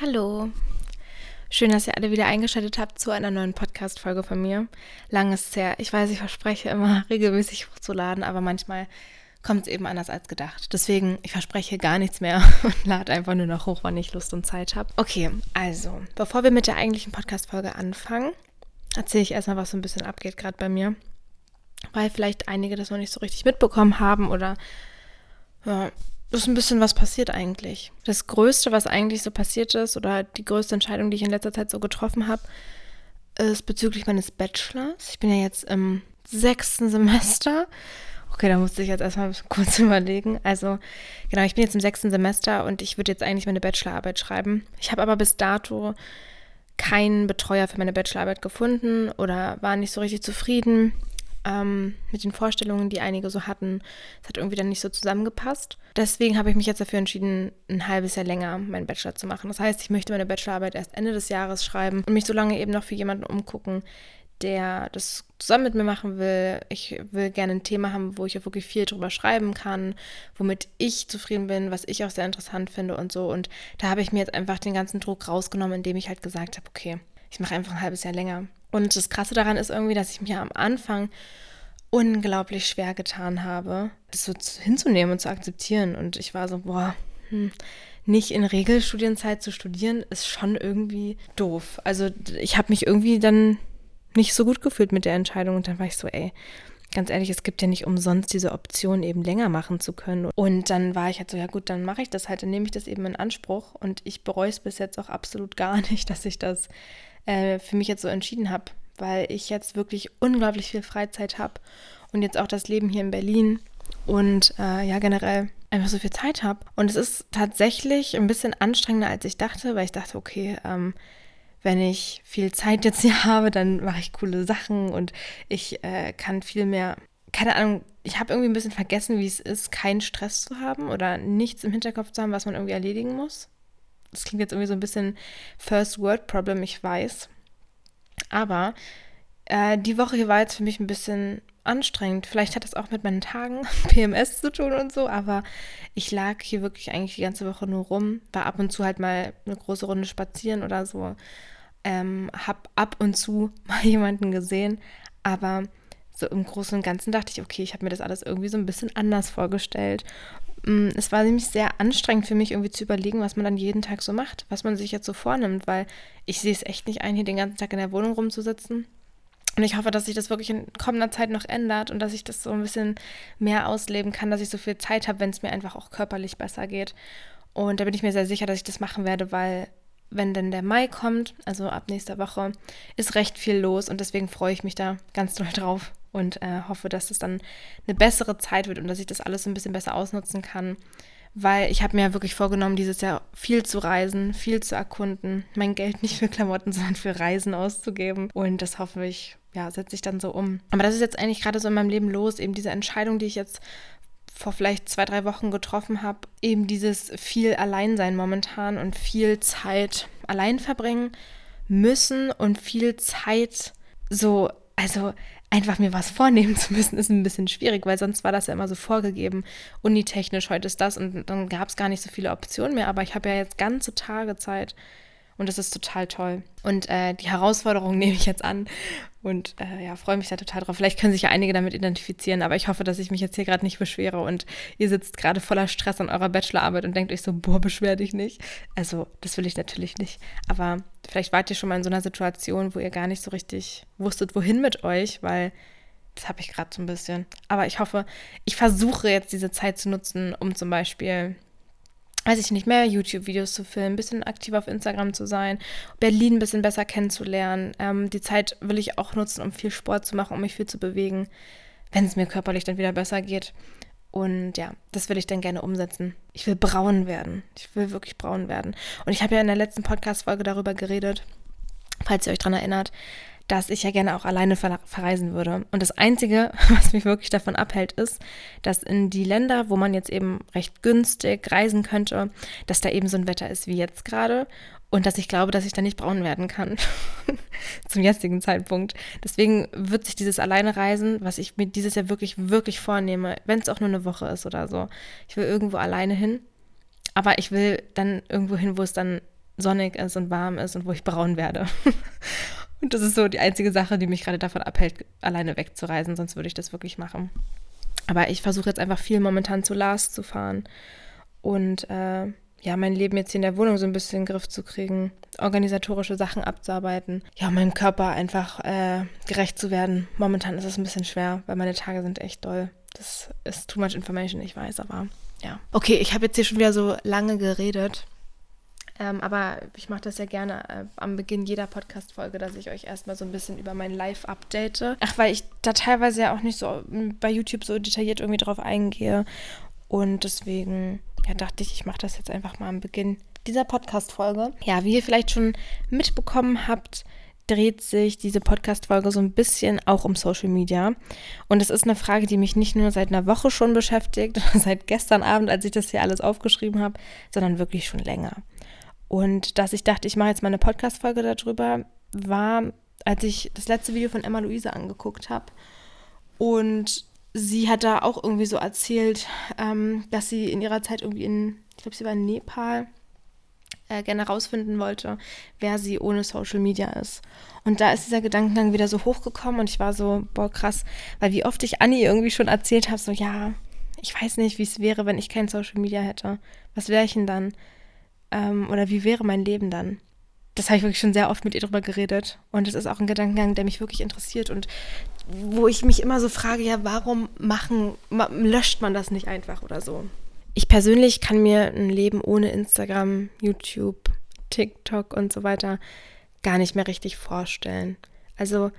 Hallo. Schön, dass ihr alle wieder eingeschaltet habt zu einer neuen Podcast-Folge von mir. Lang ist es her. Ich weiß, ich verspreche immer regelmäßig hochzuladen, aber manchmal kommt es eben anders als gedacht. Deswegen, ich verspreche gar nichts mehr und lade einfach nur noch hoch, wann ich Lust und Zeit habe. Okay, also, bevor wir mit der eigentlichen Podcast-Folge anfangen, erzähle ich erstmal, was so ein bisschen abgeht gerade bei mir. Weil vielleicht einige das noch nicht so richtig mitbekommen haben oder ja, ist ein bisschen was passiert eigentlich. Das Größte, was eigentlich so passiert ist, oder die größte Entscheidung, die ich in letzter Zeit so getroffen habe, ist bezüglich meines Bachelors. Ich bin ja jetzt im sechsten Semester. Okay, da musste ich jetzt erstmal kurz überlegen. Also, genau, ich bin jetzt im sechsten Semester und ich würde jetzt eigentlich meine Bachelorarbeit schreiben. Ich habe aber bis dato keinen Betreuer für meine Bachelorarbeit gefunden oder war nicht so richtig zufrieden ähm, mit den Vorstellungen, die einige so hatten. Es hat irgendwie dann nicht so zusammengepasst. Deswegen habe ich mich jetzt dafür entschieden, ein halbes Jahr länger meinen Bachelor zu machen. Das heißt, ich möchte meine Bachelorarbeit erst Ende des Jahres schreiben und mich so lange eben noch für jemanden umgucken, der das zusammen mit mir machen will. Ich will gerne ein Thema haben, wo ich auch wirklich viel drüber schreiben kann, womit ich zufrieden bin, was ich auch sehr interessant finde und so. Und da habe ich mir jetzt einfach den ganzen Druck rausgenommen, indem ich halt gesagt habe, okay, ich mache einfach ein halbes Jahr länger. Und das Krasse daran ist irgendwie, dass ich mir am Anfang unglaublich schwer getan habe, das so hinzunehmen und zu akzeptieren. Und ich war so, boah, hm, nicht in Regelstudienzeit zu studieren, ist schon irgendwie doof. Also ich habe mich irgendwie dann nicht so gut gefühlt mit der Entscheidung und dann war ich so, ey, ganz ehrlich, es gibt ja nicht umsonst diese Option, eben länger machen zu können. Und dann war ich halt so, ja gut, dann mache ich das halt, dann nehme ich das eben in Anspruch und ich bereue es bis jetzt auch absolut gar nicht, dass ich das äh, für mich jetzt so entschieden habe, weil ich jetzt wirklich unglaublich viel Freizeit habe und jetzt auch das Leben hier in Berlin und äh, ja generell einfach so viel Zeit habe. Und es ist tatsächlich ein bisschen anstrengender, als ich dachte, weil ich dachte, okay, ähm, wenn ich viel Zeit jetzt hier habe, dann mache ich coole Sachen und ich äh, kann viel mehr, keine Ahnung, ich habe irgendwie ein bisschen vergessen, wie es ist, keinen Stress zu haben oder nichts im Hinterkopf zu haben, was man irgendwie erledigen muss. Das klingt jetzt irgendwie so ein bisschen First World Problem, ich weiß. Aber äh, die Woche hier war jetzt für mich ein bisschen anstrengend. Vielleicht hat das auch mit meinen Tagen PMS zu tun und so, aber ich lag hier wirklich eigentlich die ganze Woche nur rum, war ab und zu halt mal eine große Runde spazieren oder so. Ähm, hab ab und zu mal jemanden gesehen, aber so im Großen und Ganzen dachte ich, okay, ich habe mir das alles irgendwie so ein bisschen anders vorgestellt Mm, es war nämlich sehr anstrengend für mich, irgendwie zu überlegen, was man dann jeden Tag so macht, was man sich jetzt so vornimmt, weil ich sehe es echt nicht ein, hier den ganzen Tag in der Wohnung rumzusitzen. Und ich hoffe, dass sich das wirklich in kommender Zeit noch ändert und dass ich das so ein bisschen mehr ausleben kann, dass ich so viel Zeit habe, wenn es mir einfach auch körperlich besser geht. Und da bin ich mir sehr sicher, dass ich das machen werde, weil wenn denn der Mai kommt, also ab nächster Woche, ist recht viel los und deswegen freue ich mich da ganz doll drauf und äh, hoffe, dass es dann eine bessere Zeit wird und dass ich das alles ein bisschen besser ausnutzen kann. Weil ich habe mir ja wirklich vorgenommen, dieses Jahr viel zu reisen, viel zu erkunden, mein Geld nicht für Klamotten, sondern für Reisen auszugeben. Und das hoffe ich, ja, setze ich dann so um. Aber das ist jetzt eigentlich gerade so in meinem Leben los, eben diese Entscheidung, die ich jetzt vor vielleicht zwei, drei Wochen getroffen habe, eben dieses viel Alleinsein momentan und viel Zeit allein verbringen müssen und viel Zeit so, also einfach mir was vornehmen zu müssen, ist ein bisschen schwierig, weil sonst war das ja immer so vorgegeben. Unitechnisch, heute ist das und dann gab es gar nicht so viele Optionen mehr, aber ich habe ja jetzt ganze Tage Zeit und das ist total toll. Und äh, die Herausforderung nehme ich jetzt an und äh, ja, freue mich da total drauf. Vielleicht können sich ja einige damit identifizieren, aber ich hoffe, dass ich mich jetzt hier gerade nicht beschwere und ihr sitzt gerade voller Stress an eurer Bachelorarbeit und denkt euch so, boah, beschwer dich nicht. Also, das will ich natürlich nicht. Aber vielleicht wart ihr schon mal in so einer Situation, wo ihr gar nicht so richtig wusstet, wohin mit euch, weil das habe ich gerade so ein bisschen. Aber ich hoffe, ich versuche jetzt diese Zeit zu nutzen, um zum Beispiel weiß ich nicht, mehr YouTube-Videos zu filmen, ein bisschen aktiver auf Instagram zu sein, Berlin ein bisschen besser kennenzulernen. Ähm, die Zeit will ich auch nutzen, um viel Sport zu machen, um mich viel zu bewegen, wenn es mir körperlich dann wieder besser geht. Und ja, das will ich dann gerne umsetzen. Ich will braun werden. Ich will wirklich braun werden. Und ich habe ja in der letzten Podcast-Folge darüber geredet, falls ihr euch daran erinnert, dass ich ja gerne auch alleine verreisen würde. Und das Einzige, was mich wirklich davon abhält, ist, dass in die Länder, wo man jetzt eben recht günstig reisen könnte, dass da eben so ein Wetter ist wie jetzt gerade und dass ich glaube, dass ich da nicht braun werden kann zum jetzigen Zeitpunkt. Deswegen wird sich dieses Alleinereisen, was ich mir dieses Jahr wirklich, wirklich vornehme, wenn es auch nur eine Woche ist oder so, ich will irgendwo alleine hin, aber ich will dann irgendwo hin, wo es dann sonnig ist und warm ist und wo ich braun werde. und das ist so die einzige Sache, die mich gerade davon abhält, alleine wegzureisen, sonst würde ich das wirklich machen. Aber ich versuche jetzt einfach viel momentan zu Lars zu fahren und äh, ja, mein Leben jetzt hier in der Wohnung so ein bisschen in den Griff zu kriegen, organisatorische Sachen abzuarbeiten, ja, meinem Körper einfach äh, gerecht zu werden. Momentan ist es ein bisschen schwer, weil meine Tage sind echt doll. Das ist too much information, ich weiß, aber ja. Okay, ich habe jetzt hier schon wieder so lange geredet. Ähm, aber ich mache das ja gerne äh, am Beginn jeder Podcast-Folge, dass ich euch erstmal so ein bisschen über mein Live update. Ach, weil ich da teilweise ja auch nicht so bei YouTube so detailliert irgendwie drauf eingehe. Und deswegen ja, dachte ich, ich mache das jetzt einfach mal am Beginn dieser Podcast-Folge. Ja, wie ihr vielleicht schon mitbekommen habt, dreht sich diese Podcast-Folge so ein bisschen auch um Social Media. Und es ist eine Frage, die mich nicht nur seit einer Woche schon beschäftigt, seit gestern Abend, als ich das hier alles aufgeschrieben habe, sondern wirklich schon länger. Und dass ich dachte, ich mache jetzt mal eine Podcast-Folge darüber, war, als ich das letzte Video von Emma Luise angeguckt habe. Und sie hat da auch irgendwie so erzählt, ähm, dass sie in ihrer Zeit irgendwie in, ich glaube, sie war in Nepal, äh, gerne herausfinden wollte, wer sie ohne Social Media ist. Und da ist dieser Gedankengang wieder so hochgekommen und ich war so, boah, krass, weil wie oft ich Anni irgendwie schon erzählt habe, so, ja, ich weiß nicht, wie es wäre, wenn ich kein Social Media hätte. Was wäre ich denn dann? Ähm, oder wie wäre mein Leben dann? Das habe ich wirklich schon sehr oft mit ihr drüber geredet. Und es ist auch ein Gedankengang, der mich wirklich interessiert und wo ich mich immer so frage, ja, warum machen, löscht man das nicht einfach oder so? Ich persönlich kann mir ein Leben ohne Instagram, YouTube, TikTok und so weiter gar nicht mehr richtig vorstellen. Also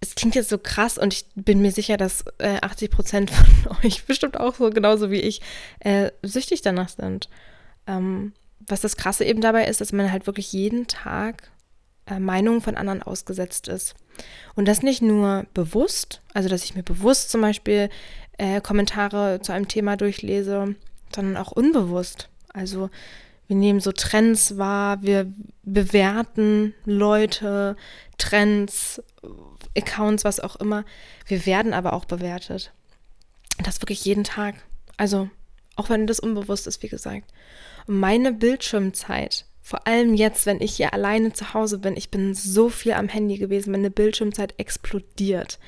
es klingt jetzt so krass und ich bin mir sicher, dass äh, 80 Prozent von euch bestimmt auch so genauso wie ich äh, süchtig danach sind. Ähm, was das Krasse eben dabei ist, dass man halt wirklich jeden Tag äh, Meinungen von anderen ausgesetzt ist. Und das nicht nur bewusst, also dass ich mir bewusst zum Beispiel äh, Kommentare zu einem Thema durchlese, sondern auch unbewusst. Also wir nehmen so Trends wahr, wir bewerten Leute, Trends, Accounts, was auch immer. Wir werden aber auch bewertet. Das wirklich jeden Tag. Also auch wenn das unbewusst ist, wie gesagt. Meine Bildschirmzeit vor allem jetzt, wenn ich hier alleine zu Hause bin, ich bin so viel am Handy gewesen, meine Bildschirmzeit explodiert.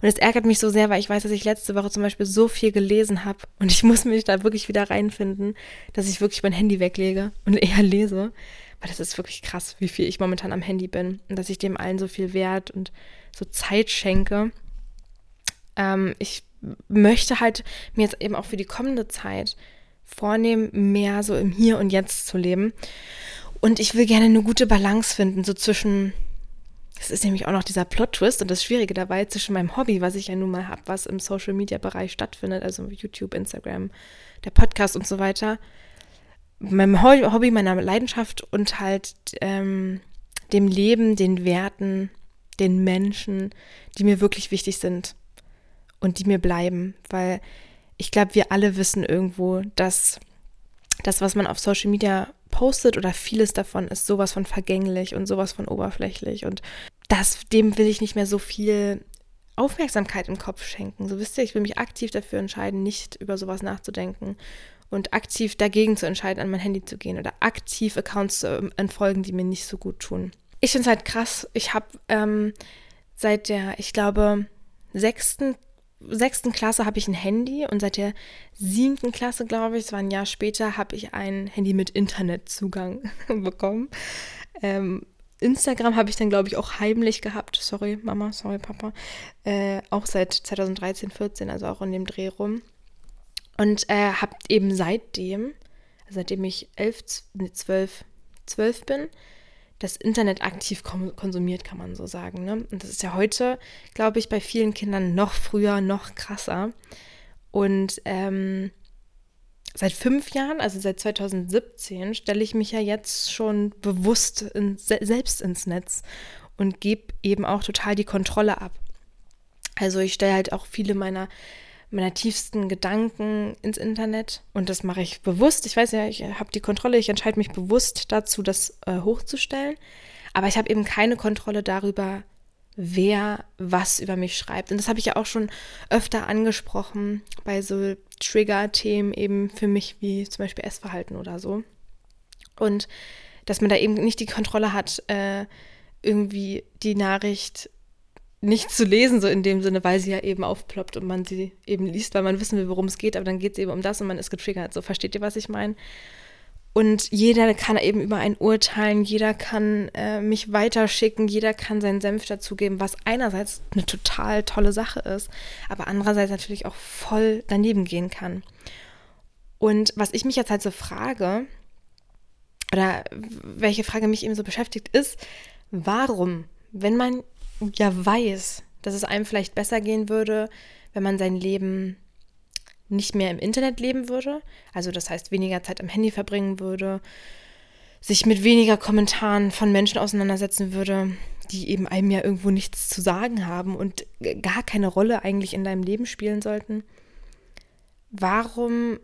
Und es ärgert mich so sehr, weil ich weiß, dass ich letzte Woche zum Beispiel so viel gelesen habe und ich muss mich da wirklich wieder reinfinden, dass ich wirklich mein Handy weglege und eher lese. Weil das ist wirklich krass, wie viel ich momentan am Handy bin und dass ich dem allen so viel Wert und so Zeit schenke. Ähm, ich möchte halt mir jetzt eben auch für die kommende Zeit vornehmen, mehr so im Hier und Jetzt zu leben. Und ich will gerne eine gute Balance finden, so zwischen, es ist nämlich auch noch dieser Plot-Twist und das Schwierige dabei, zwischen meinem Hobby, was ich ja nun mal habe, was im Social-Media-Bereich stattfindet, also YouTube, Instagram, der Podcast und so weiter, meinem Hobby, meiner Leidenschaft und halt ähm, dem Leben, den Werten, den Menschen, die mir wirklich wichtig sind und die mir bleiben, weil ich glaube, wir alle wissen irgendwo, dass das, was man auf Social Media postet oder vieles davon ist sowas von vergänglich und sowas von oberflächlich und das, dem will ich nicht mehr so viel Aufmerksamkeit im Kopf schenken. So wisst ihr, ich will mich aktiv dafür entscheiden, nicht über sowas nachzudenken und aktiv dagegen zu entscheiden, an mein Handy zu gehen oder aktiv Accounts zu entfolgen, die mir nicht so gut tun. Ich finde es halt krass. Ich habe ähm, seit der, ich glaube, sechsten sechsten Klasse habe ich ein Handy und seit der siebten Klasse, glaube ich, es war ein Jahr später, habe ich ein Handy mit Internetzugang bekommen. Ähm, Instagram habe ich dann, glaube ich, auch heimlich gehabt. Sorry, Mama, sorry, Papa. Äh, auch seit 2013, 14, also auch in dem Dreh rum. Und äh, habe eben seitdem, seitdem ich elf, nee, zwölf, zwölf bin, das Internet aktiv konsumiert, kann man so sagen. Ne? Und das ist ja heute, glaube ich, bei vielen Kindern noch früher, noch krasser. Und ähm, seit fünf Jahren, also seit 2017, stelle ich mich ja jetzt schon bewusst in, selbst ins Netz und gebe eben auch total die Kontrolle ab. Also ich stelle halt auch viele meiner meiner tiefsten Gedanken ins Internet. Und das mache ich bewusst. Ich weiß ja, ich habe die Kontrolle, ich entscheide mich bewusst dazu, das äh, hochzustellen. Aber ich habe eben keine Kontrolle darüber, wer was über mich schreibt. Und das habe ich ja auch schon öfter angesprochen bei so Trigger-Themen eben für mich, wie zum Beispiel Essverhalten oder so. Und dass man da eben nicht die Kontrolle hat, äh, irgendwie die Nachricht nicht zu lesen, so in dem Sinne, weil sie ja eben aufploppt und man sie eben liest, weil man wissen will, worum es geht, aber dann geht es eben um das und man ist getriggert. So, versteht ihr, was ich meine? Und jeder kann eben über einen urteilen, jeder kann äh, mich weiterschicken, jeder kann seinen Senf dazugeben, was einerseits eine total tolle Sache ist, aber andererseits natürlich auch voll daneben gehen kann. Und was ich mich jetzt halt so frage, oder welche Frage mich eben so beschäftigt, ist, warum, wenn man ja weiß, dass es einem vielleicht besser gehen würde, wenn man sein Leben nicht mehr im Internet leben würde, also das heißt weniger Zeit am Handy verbringen würde, sich mit weniger Kommentaren von Menschen auseinandersetzen würde, die eben einem ja irgendwo nichts zu sagen haben und gar keine Rolle eigentlich in deinem Leben spielen sollten. Warum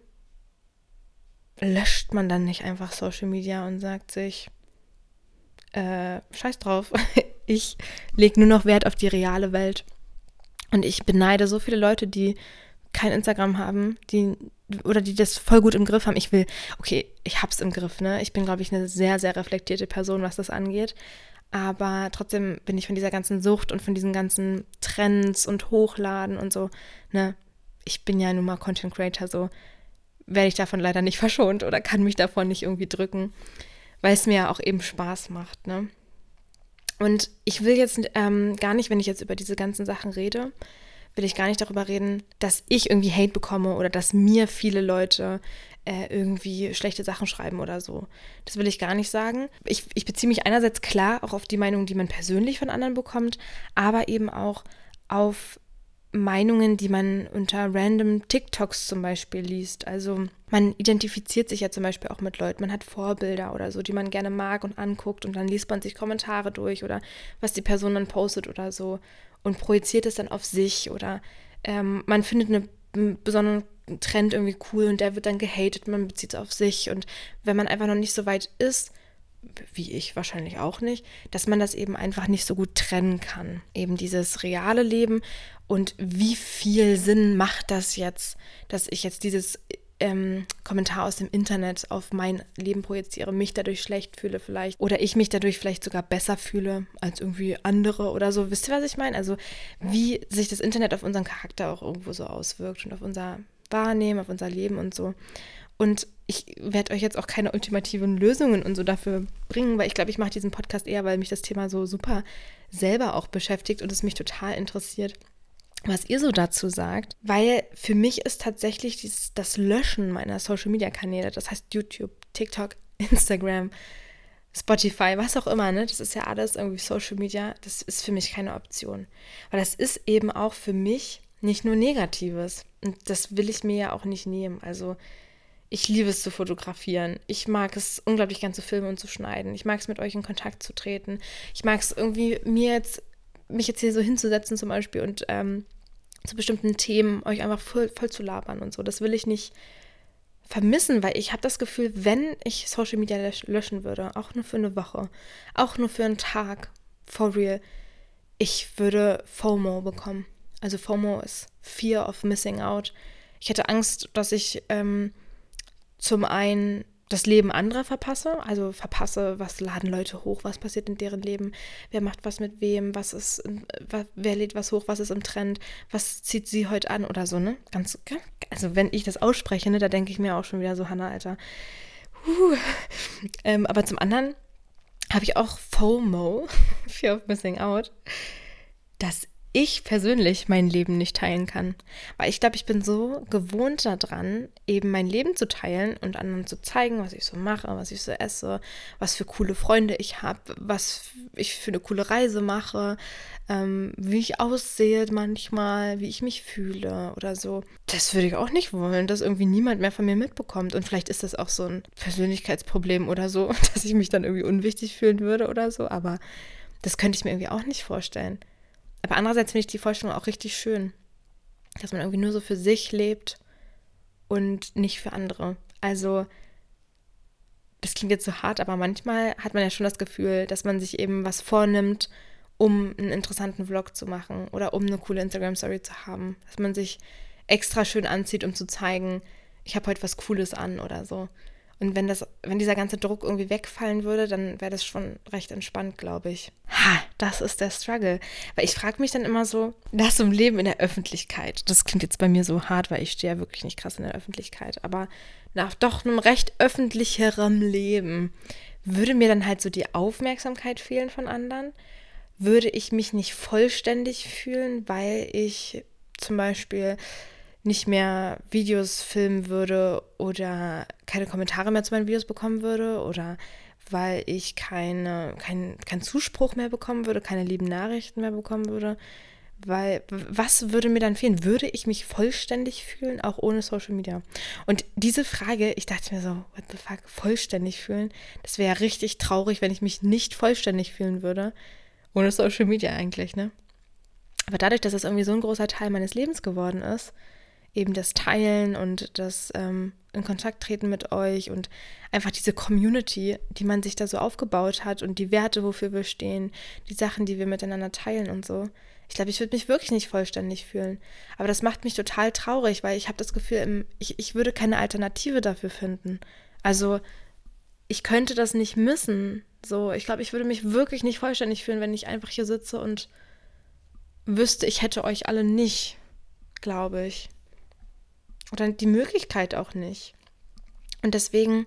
löscht man dann nicht einfach Social Media und sagt sich, äh, scheiß drauf, ich lege nur noch Wert auf die reale Welt. Und ich beneide so viele Leute, die kein Instagram haben, die oder die das voll gut im Griff haben. Ich will, okay, ich hab's im Griff, ne? Ich bin, glaube ich, eine sehr, sehr reflektierte Person, was das angeht. Aber trotzdem bin ich von dieser ganzen Sucht und von diesen ganzen Trends und Hochladen und so, ne? Ich bin ja nun mal Content Creator, so werde ich davon leider nicht verschont oder kann mich davon nicht irgendwie drücken, weil es mir ja auch eben Spaß macht, ne? Und ich will jetzt ähm, gar nicht, wenn ich jetzt über diese ganzen Sachen rede, will ich gar nicht darüber reden, dass ich irgendwie Hate bekomme oder dass mir viele Leute äh, irgendwie schlechte Sachen schreiben oder so. Das will ich gar nicht sagen. Ich, ich beziehe mich einerseits klar auch auf die Meinung, die man persönlich von anderen bekommt, aber eben auch auf Meinungen, die man unter random TikToks zum Beispiel liest. Also man identifiziert sich ja zum Beispiel auch mit Leuten, man hat Vorbilder oder so, die man gerne mag und anguckt und dann liest man sich Kommentare durch oder was die Person dann postet oder so und projiziert es dann auf sich oder ähm, man findet eine, einen besonderen Trend irgendwie cool und der wird dann gehatet, man bezieht es auf sich und wenn man einfach noch nicht so weit ist, wie ich wahrscheinlich auch nicht, dass man das eben einfach nicht so gut trennen kann. Eben dieses reale Leben und wie viel Sinn macht das jetzt, dass ich jetzt dieses ähm, Kommentar aus dem Internet auf mein Leben projiziere, mich dadurch schlecht fühle vielleicht oder ich mich dadurch vielleicht sogar besser fühle als irgendwie andere oder so. Wisst ihr, was ich meine? Also wie sich das Internet auf unseren Charakter auch irgendwo so auswirkt und auf unser Wahrnehmen, auf unser Leben und so. Und ich werde euch jetzt auch keine ultimativen Lösungen und so dafür bringen, weil ich glaube, ich mache diesen Podcast eher, weil mich das Thema so super selber auch beschäftigt und es mich total interessiert was ihr so dazu sagt, weil für mich ist tatsächlich dieses, das Löschen meiner Social-Media-Kanäle, das heißt YouTube, TikTok, Instagram, Spotify, was auch immer, ne? Das ist ja alles irgendwie Social Media, das ist für mich keine Option. Weil das ist eben auch für mich nicht nur Negatives. Und das will ich mir ja auch nicht nehmen. Also ich liebe es zu fotografieren. Ich mag es unglaublich gern zu filmen und zu schneiden. Ich mag es mit euch in Kontakt zu treten. Ich mag es irgendwie mir jetzt mich jetzt hier so hinzusetzen zum Beispiel und ähm, zu bestimmten Themen euch einfach voll, voll zu labern und so. Das will ich nicht vermissen, weil ich habe das Gefühl, wenn ich Social Media löschen würde, auch nur für eine Woche, auch nur für einen Tag, for real, ich würde FOMO bekommen. Also FOMO ist Fear of Missing Out. Ich hätte Angst, dass ich ähm, zum einen das Leben anderer verpasse, also verpasse, was laden Leute hoch, was passiert in deren Leben, wer macht was mit wem, was ist, wer lädt was hoch, was ist im Trend, was zieht sie heute an oder so, ne? Ganz, also wenn ich das ausspreche, ne, da denke ich mir auch schon wieder so, Hannah, Alter. Ähm, aber zum anderen habe ich auch FOMO, Fear of Missing Out, dass ich persönlich mein Leben nicht teilen kann. Weil ich glaube, ich bin so gewohnt daran, eben mein Leben zu teilen und anderen zu zeigen, was ich so mache, was ich so esse, was für coole Freunde ich habe, was ich für eine coole Reise mache, ähm, wie ich aussehe manchmal, wie ich mich fühle oder so. Das würde ich auch nicht wollen, dass irgendwie niemand mehr von mir mitbekommt. Und vielleicht ist das auch so ein Persönlichkeitsproblem oder so, dass ich mich dann irgendwie unwichtig fühlen würde oder so. Aber das könnte ich mir irgendwie auch nicht vorstellen. Aber andererseits finde ich die Vorstellung auch richtig schön, dass man irgendwie nur so für sich lebt und nicht für andere. Also, das klingt jetzt so hart, aber manchmal hat man ja schon das Gefühl, dass man sich eben was vornimmt, um einen interessanten Vlog zu machen oder um eine coole Instagram-Story zu haben. Dass man sich extra schön anzieht, um zu zeigen, ich habe heute was Cooles an oder so. Und wenn das, wenn dieser ganze Druck irgendwie wegfallen würde, dann wäre das schon recht entspannt, glaube ich. Ha, das ist der Struggle. Weil ich frage mich dann immer so, das um Leben in der Öffentlichkeit. Das klingt jetzt bei mir so hart, weil ich stehe ja wirklich nicht krass in der Öffentlichkeit. Aber nach doch einem recht öffentlicherem Leben würde mir dann halt so die Aufmerksamkeit fehlen von anderen. Würde ich mich nicht vollständig fühlen, weil ich zum Beispiel nicht mehr Videos filmen würde oder keine Kommentare mehr zu meinen Videos bekommen würde oder weil ich keine, kein, keinen Zuspruch mehr bekommen würde, keine lieben Nachrichten mehr bekommen würde. Weil, was würde mir dann fehlen? Würde ich mich vollständig fühlen, auch ohne Social Media? Und diese Frage, ich dachte mir so, what the fuck, vollständig fühlen? Das wäre richtig traurig, wenn ich mich nicht vollständig fühlen würde. Ohne Social Media eigentlich, ne? Aber dadurch, dass es irgendwie so ein großer Teil meines Lebens geworden ist, eben das Teilen und das ähm, in Kontakt treten mit euch und einfach diese Community, die man sich da so aufgebaut hat und die Werte, wofür wir stehen, die Sachen, die wir miteinander teilen und so. Ich glaube, ich würde mich wirklich nicht vollständig fühlen. Aber das macht mich total traurig, weil ich habe das Gefühl, ich, ich würde keine Alternative dafür finden. Also ich könnte das nicht missen. So, ich glaube, ich würde mich wirklich nicht vollständig fühlen, wenn ich einfach hier sitze und wüsste, ich hätte euch alle nicht, glaube ich oder die Möglichkeit auch nicht. Und deswegen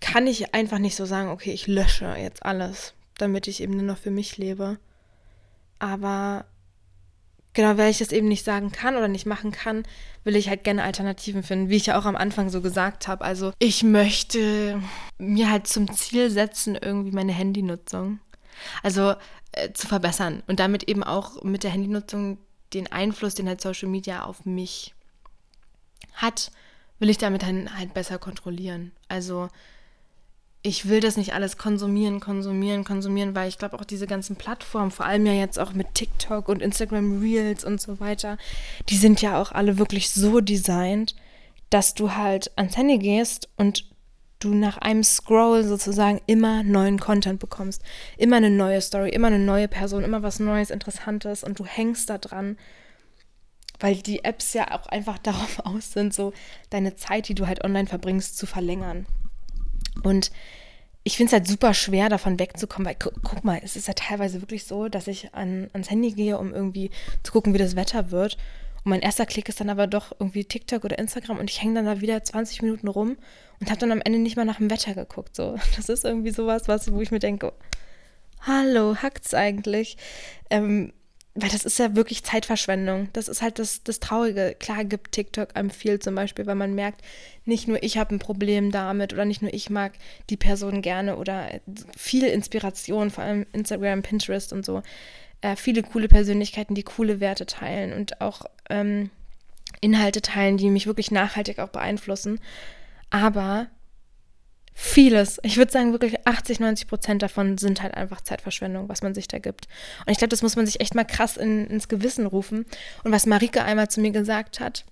kann ich einfach nicht so sagen, okay, ich lösche jetzt alles, damit ich eben nur noch für mich lebe. Aber genau, weil ich das eben nicht sagen kann oder nicht machen kann, will ich halt gerne Alternativen finden, wie ich ja auch am Anfang so gesagt habe. Also ich möchte mir halt zum Ziel setzen, irgendwie meine Handynutzung. Also äh, zu verbessern und damit eben auch mit der Handynutzung den Einfluss, den halt Social Media auf mich hat, will ich damit dann halt besser kontrollieren. Also ich will das nicht alles konsumieren, konsumieren, konsumieren, weil ich glaube auch diese ganzen Plattformen, vor allem ja jetzt auch mit TikTok und Instagram Reels und so weiter, die sind ja auch alle wirklich so designt, dass du halt ans Handy gehst und du nach einem Scroll sozusagen immer neuen Content bekommst. Immer eine neue Story, immer eine neue Person, immer was Neues, Interessantes und du hängst da dran, weil die Apps ja auch einfach darauf aus sind, so deine Zeit, die du halt online verbringst, zu verlängern. Und ich finde es halt super schwer, davon wegzukommen, weil gu guck mal, es ist ja teilweise wirklich so, dass ich an, ans Handy gehe, um irgendwie zu gucken, wie das Wetter wird. Und mein erster Klick ist dann aber doch irgendwie TikTok oder Instagram und ich hänge dann da wieder 20 Minuten rum und habe dann am Ende nicht mal nach dem Wetter geguckt. So, das ist irgendwie sowas, was, wo ich mir denke, hallo, hackt's eigentlich? Ähm, weil das ist ja wirklich Zeitverschwendung. Das ist halt das, das Traurige. Klar gibt TikTok einem viel zum Beispiel, weil man merkt, nicht nur ich habe ein Problem damit oder nicht nur ich mag die Person gerne oder viel Inspiration, vor allem Instagram, Pinterest und so. Äh, viele coole Persönlichkeiten, die coole Werte teilen und auch ähm, Inhalte teilen, die mich wirklich nachhaltig auch beeinflussen. Aber vieles, ich würde sagen wirklich 80, 90 Prozent davon sind halt einfach Zeitverschwendung, was man sich da gibt. Und ich glaube, das muss man sich echt mal krass in, ins Gewissen rufen. Und was Marike einmal zu mir gesagt hat,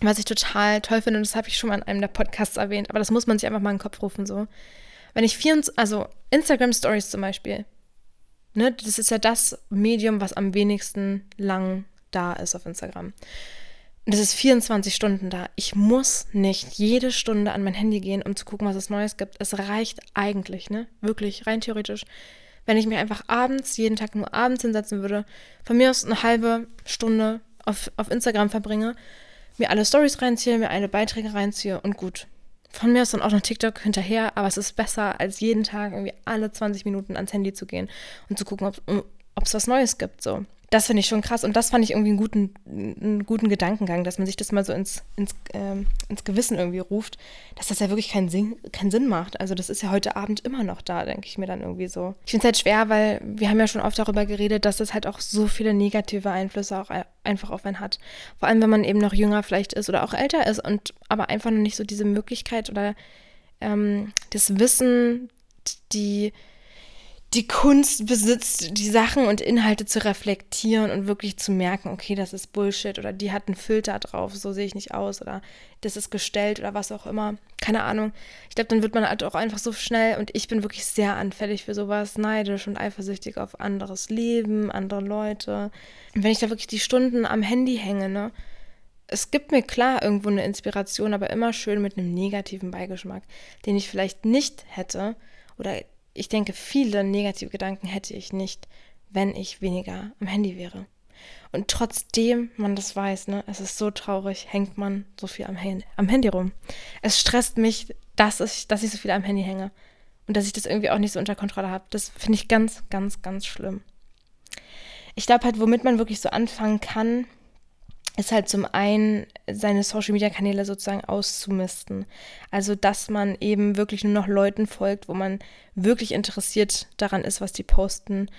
was ich total toll finde, und das habe ich schon mal in einem der Podcasts erwähnt, aber das muss man sich einfach mal in den Kopf rufen, so. Wenn ich 24, also Instagram Stories zum Beispiel, ne, das ist ja das Medium, was am wenigsten lang da ist auf Instagram. Und es ist 24 Stunden da. Ich muss nicht jede Stunde an mein Handy gehen, um zu gucken, was es Neues gibt. Es reicht eigentlich, ne? Wirklich, rein theoretisch. Wenn ich mich einfach abends, jeden Tag nur abends hinsetzen würde, von mir aus eine halbe Stunde auf, auf Instagram verbringe, mir alle Stories reinziehe, mir alle Beiträge reinziehe und gut. Von mir aus dann auch noch TikTok hinterher, aber es ist besser, als jeden Tag irgendwie alle 20 Minuten ans Handy zu gehen und zu gucken, ob es was Neues gibt. So das finde ich schon krass. Und das fand ich irgendwie einen guten, einen guten Gedankengang, dass man sich das mal so ins, ins, ähm, ins Gewissen irgendwie ruft, dass das ja wirklich keinen Sinn, keinen Sinn macht. Also das ist ja heute Abend immer noch da, denke ich mir dann irgendwie so. Ich finde es halt schwer, weil wir haben ja schon oft darüber geredet, dass das halt auch so viele negative Einflüsse auch einfach auf einen hat. Vor allem, wenn man eben noch jünger vielleicht ist oder auch älter ist und aber einfach noch nicht so diese Möglichkeit oder ähm, das Wissen, die die Kunst besitzt, die Sachen und Inhalte zu reflektieren und wirklich zu merken, okay, das ist Bullshit oder die hat einen Filter drauf, so sehe ich nicht aus oder das ist gestellt oder was auch immer. Keine Ahnung. Ich glaube, dann wird man halt auch einfach so schnell und ich bin wirklich sehr anfällig für sowas, neidisch und eifersüchtig auf anderes Leben, andere Leute. Und wenn ich da wirklich die Stunden am Handy hänge, ne, es gibt mir klar irgendwo eine Inspiration, aber immer schön mit einem negativen Beigeschmack, den ich vielleicht nicht hätte. Oder ich denke, viele negative Gedanken hätte ich nicht, wenn ich weniger am Handy wäre. Und trotzdem man das weiß, ne, es ist so traurig, hängt man so viel am, Hand am Handy rum. Es stresst mich, dass ich, dass ich so viel am Handy hänge. Und dass ich das irgendwie auch nicht so unter Kontrolle habe. Das finde ich ganz, ganz, ganz schlimm. Ich glaube halt, womit man wirklich so anfangen kann, ist halt zum einen seine Social-Media-Kanäle sozusagen auszumisten. Also, dass man eben wirklich nur noch Leuten folgt, wo man wirklich interessiert daran ist, was die posten,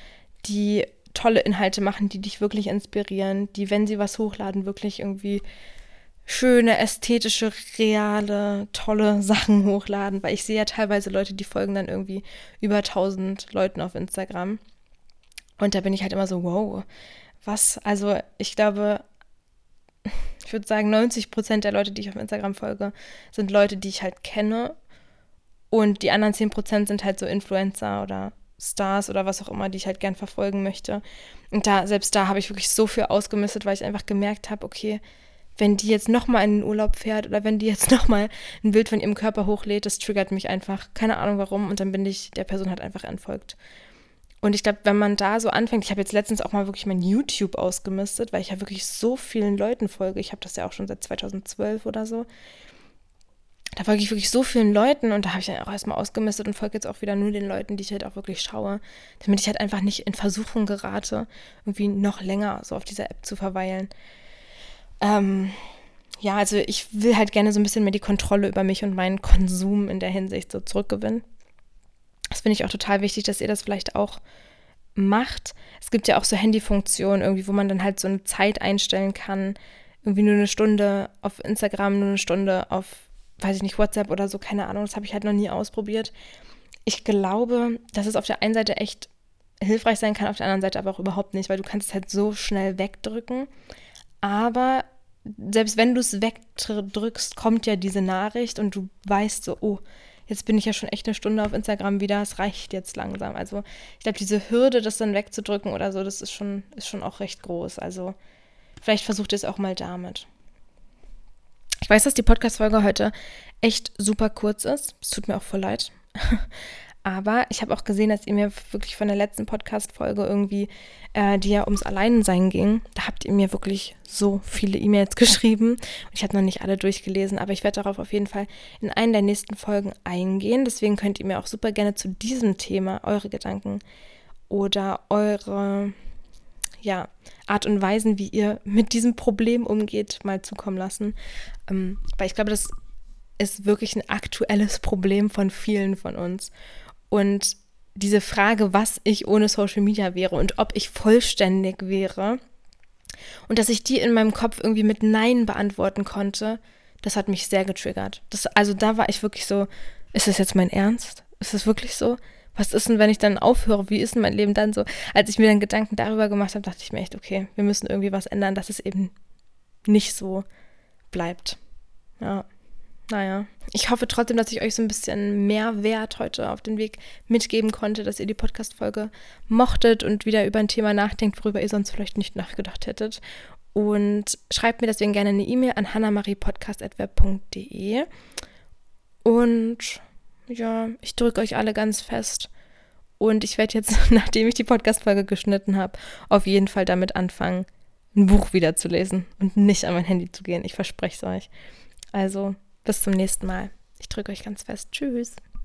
die tolle Inhalte machen, die dich wirklich inspirieren, die, wenn sie was hochladen, wirklich irgendwie schöne, ästhetische, reale, tolle Sachen hochladen, weil ich sehe ja teilweise Leute, die folgen dann irgendwie über 1000 Leuten auf Instagram. Und da bin ich halt immer so, wow, was? Also ich glaube, ich würde sagen, 90 Prozent der Leute, die ich auf Instagram folge, sind Leute, die ich halt kenne. Und die anderen 10 Prozent sind halt so Influencer oder Stars oder was auch immer, die ich halt gern verfolgen möchte. Und da, selbst da habe ich wirklich so viel ausgemistet, weil ich einfach gemerkt habe, okay, wenn die jetzt nochmal in den Urlaub fährt oder wenn die jetzt nochmal ein Bild von ihrem Körper hochlädt, das triggert mich einfach. Keine Ahnung warum. Und dann bin ich der Person halt einfach entfolgt. Und ich glaube, wenn man da so anfängt, ich habe jetzt letztens auch mal wirklich mein YouTube ausgemistet, weil ich ja wirklich so vielen Leuten folge. Ich habe das ja auch schon seit 2012 oder so. Da folge ich wirklich so vielen Leuten und da habe ich dann auch erstmal ausgemistet und folge jetzt auch wieder nur den Leuten, die ich halt auch wirklich schaue, damit ich halt einfach nicht in Versuchung gerate, irgendwie noch länger so auf dieser App zu verweilen. Ähm, ja, also ich will halt gerne so ein bisschen mehr die Kontrolle über mich und meinen Konsum in der Hinsicht so zurückgewinnen. Finde ich auch total wichtig, dass ihr das vielleicht auch macht. Es gibt ja auch so Handyfunktionen irgendwie, wo man dann halt so eine Zeit einstellen kann. Irgendwie nur eine Stunde auf Instagram, nur eine Stunde auf, weiß ich nicht, WhatsApp oder so, keine Ahnung. Das habe ich halt noch nie ausprobiert. Ich glaube, dass es auf der einen Seite echt hilfreich sein kann, auf der anderen Seite aber auch überhaupt nicht, weil du kannst es halt so schnell wegdrücken. Aber selbst wenn du es wegdrückst, kommt ja diese Nachricht und du weißt so, oh, jetzt bin ich ja schon echt eine Stunde auf Instagram wieder, es reicht jetzt langsam. Also ich glaube, diese Hürde, das dann wegzudrücken oder so, das ist schon, ist schon auch recht groß. Also vielleicht versucht ihr es auch mal damit. Ich weiß, dass die Podcast-Folge heute echt super kurz ist. Es tut mir auch voll leid. Aber ich habe auch gesehen, dass ihr mir wirklich von der letzten Podcast-Folge irgendwie, äh, die ja ums Alleinsein ging, da habt ihr mir wirklich so viele E-Mails geschrieben. Ich habe noch nicht alle durchgelesen, aber ich werde darauf auf jeden Fall in einen der nächsten Folgen eingehen. Deswegen könnt ihr mir auch super gerne zu diesem Thema eure Gedanken oder eure ja, Art und Weisen, wie ihr mit diesem Problem umgeht, mal zukommen lassen. Ähm, weil ich glaube, das ist wirklich ein aktuelles Problem von vielen von uns. Und diese Frage, was ich ohne Social Media wäre und ob ich vollständig wäre und dass ich die in meinem Kopf irgendwie mit Nein beantworten konnte, das hat mich sehr getriggert. Das, also da war ich wirklich so, ist das jetzt mein Ernst? Ist das wirklich so? Was ist denn, wenn ich dann aufhöre? Wie ist denn mein Leben dann so? Als ich mir dann Gedanken darüber gemacht habe, dachte ich mir echt, okay, wir müssen irgendwie was ändern, dass es eben nicht so bleibt. Ja naja, ich hoffe trotzdem, dass ich euch so ein bisschen mehr Wert heute auf den Weg mitgeben konnte, dass ihr die Podcast-Folge mochtet und wieder über ein Thema nachdenkt, worüber ihr sonst vielleicht nicht nachgedacht hättet. Und schreibt mir deswegen gerne eine E-Mail an hannamariepodcast.web.de. Und ja, ich drücke euch alle ganz fest. Und ich werde jetzt, nachdem ich die Podcast-Folge geschnitten habe, auf jeden Fall damit anfangen, ein Buch wieder zu lesen und nicht an mein Handy zu gehen. Ich verspreche es euch. Also bis zum nächsten Mal. Ich drücke euch ganz fest. Tschüss.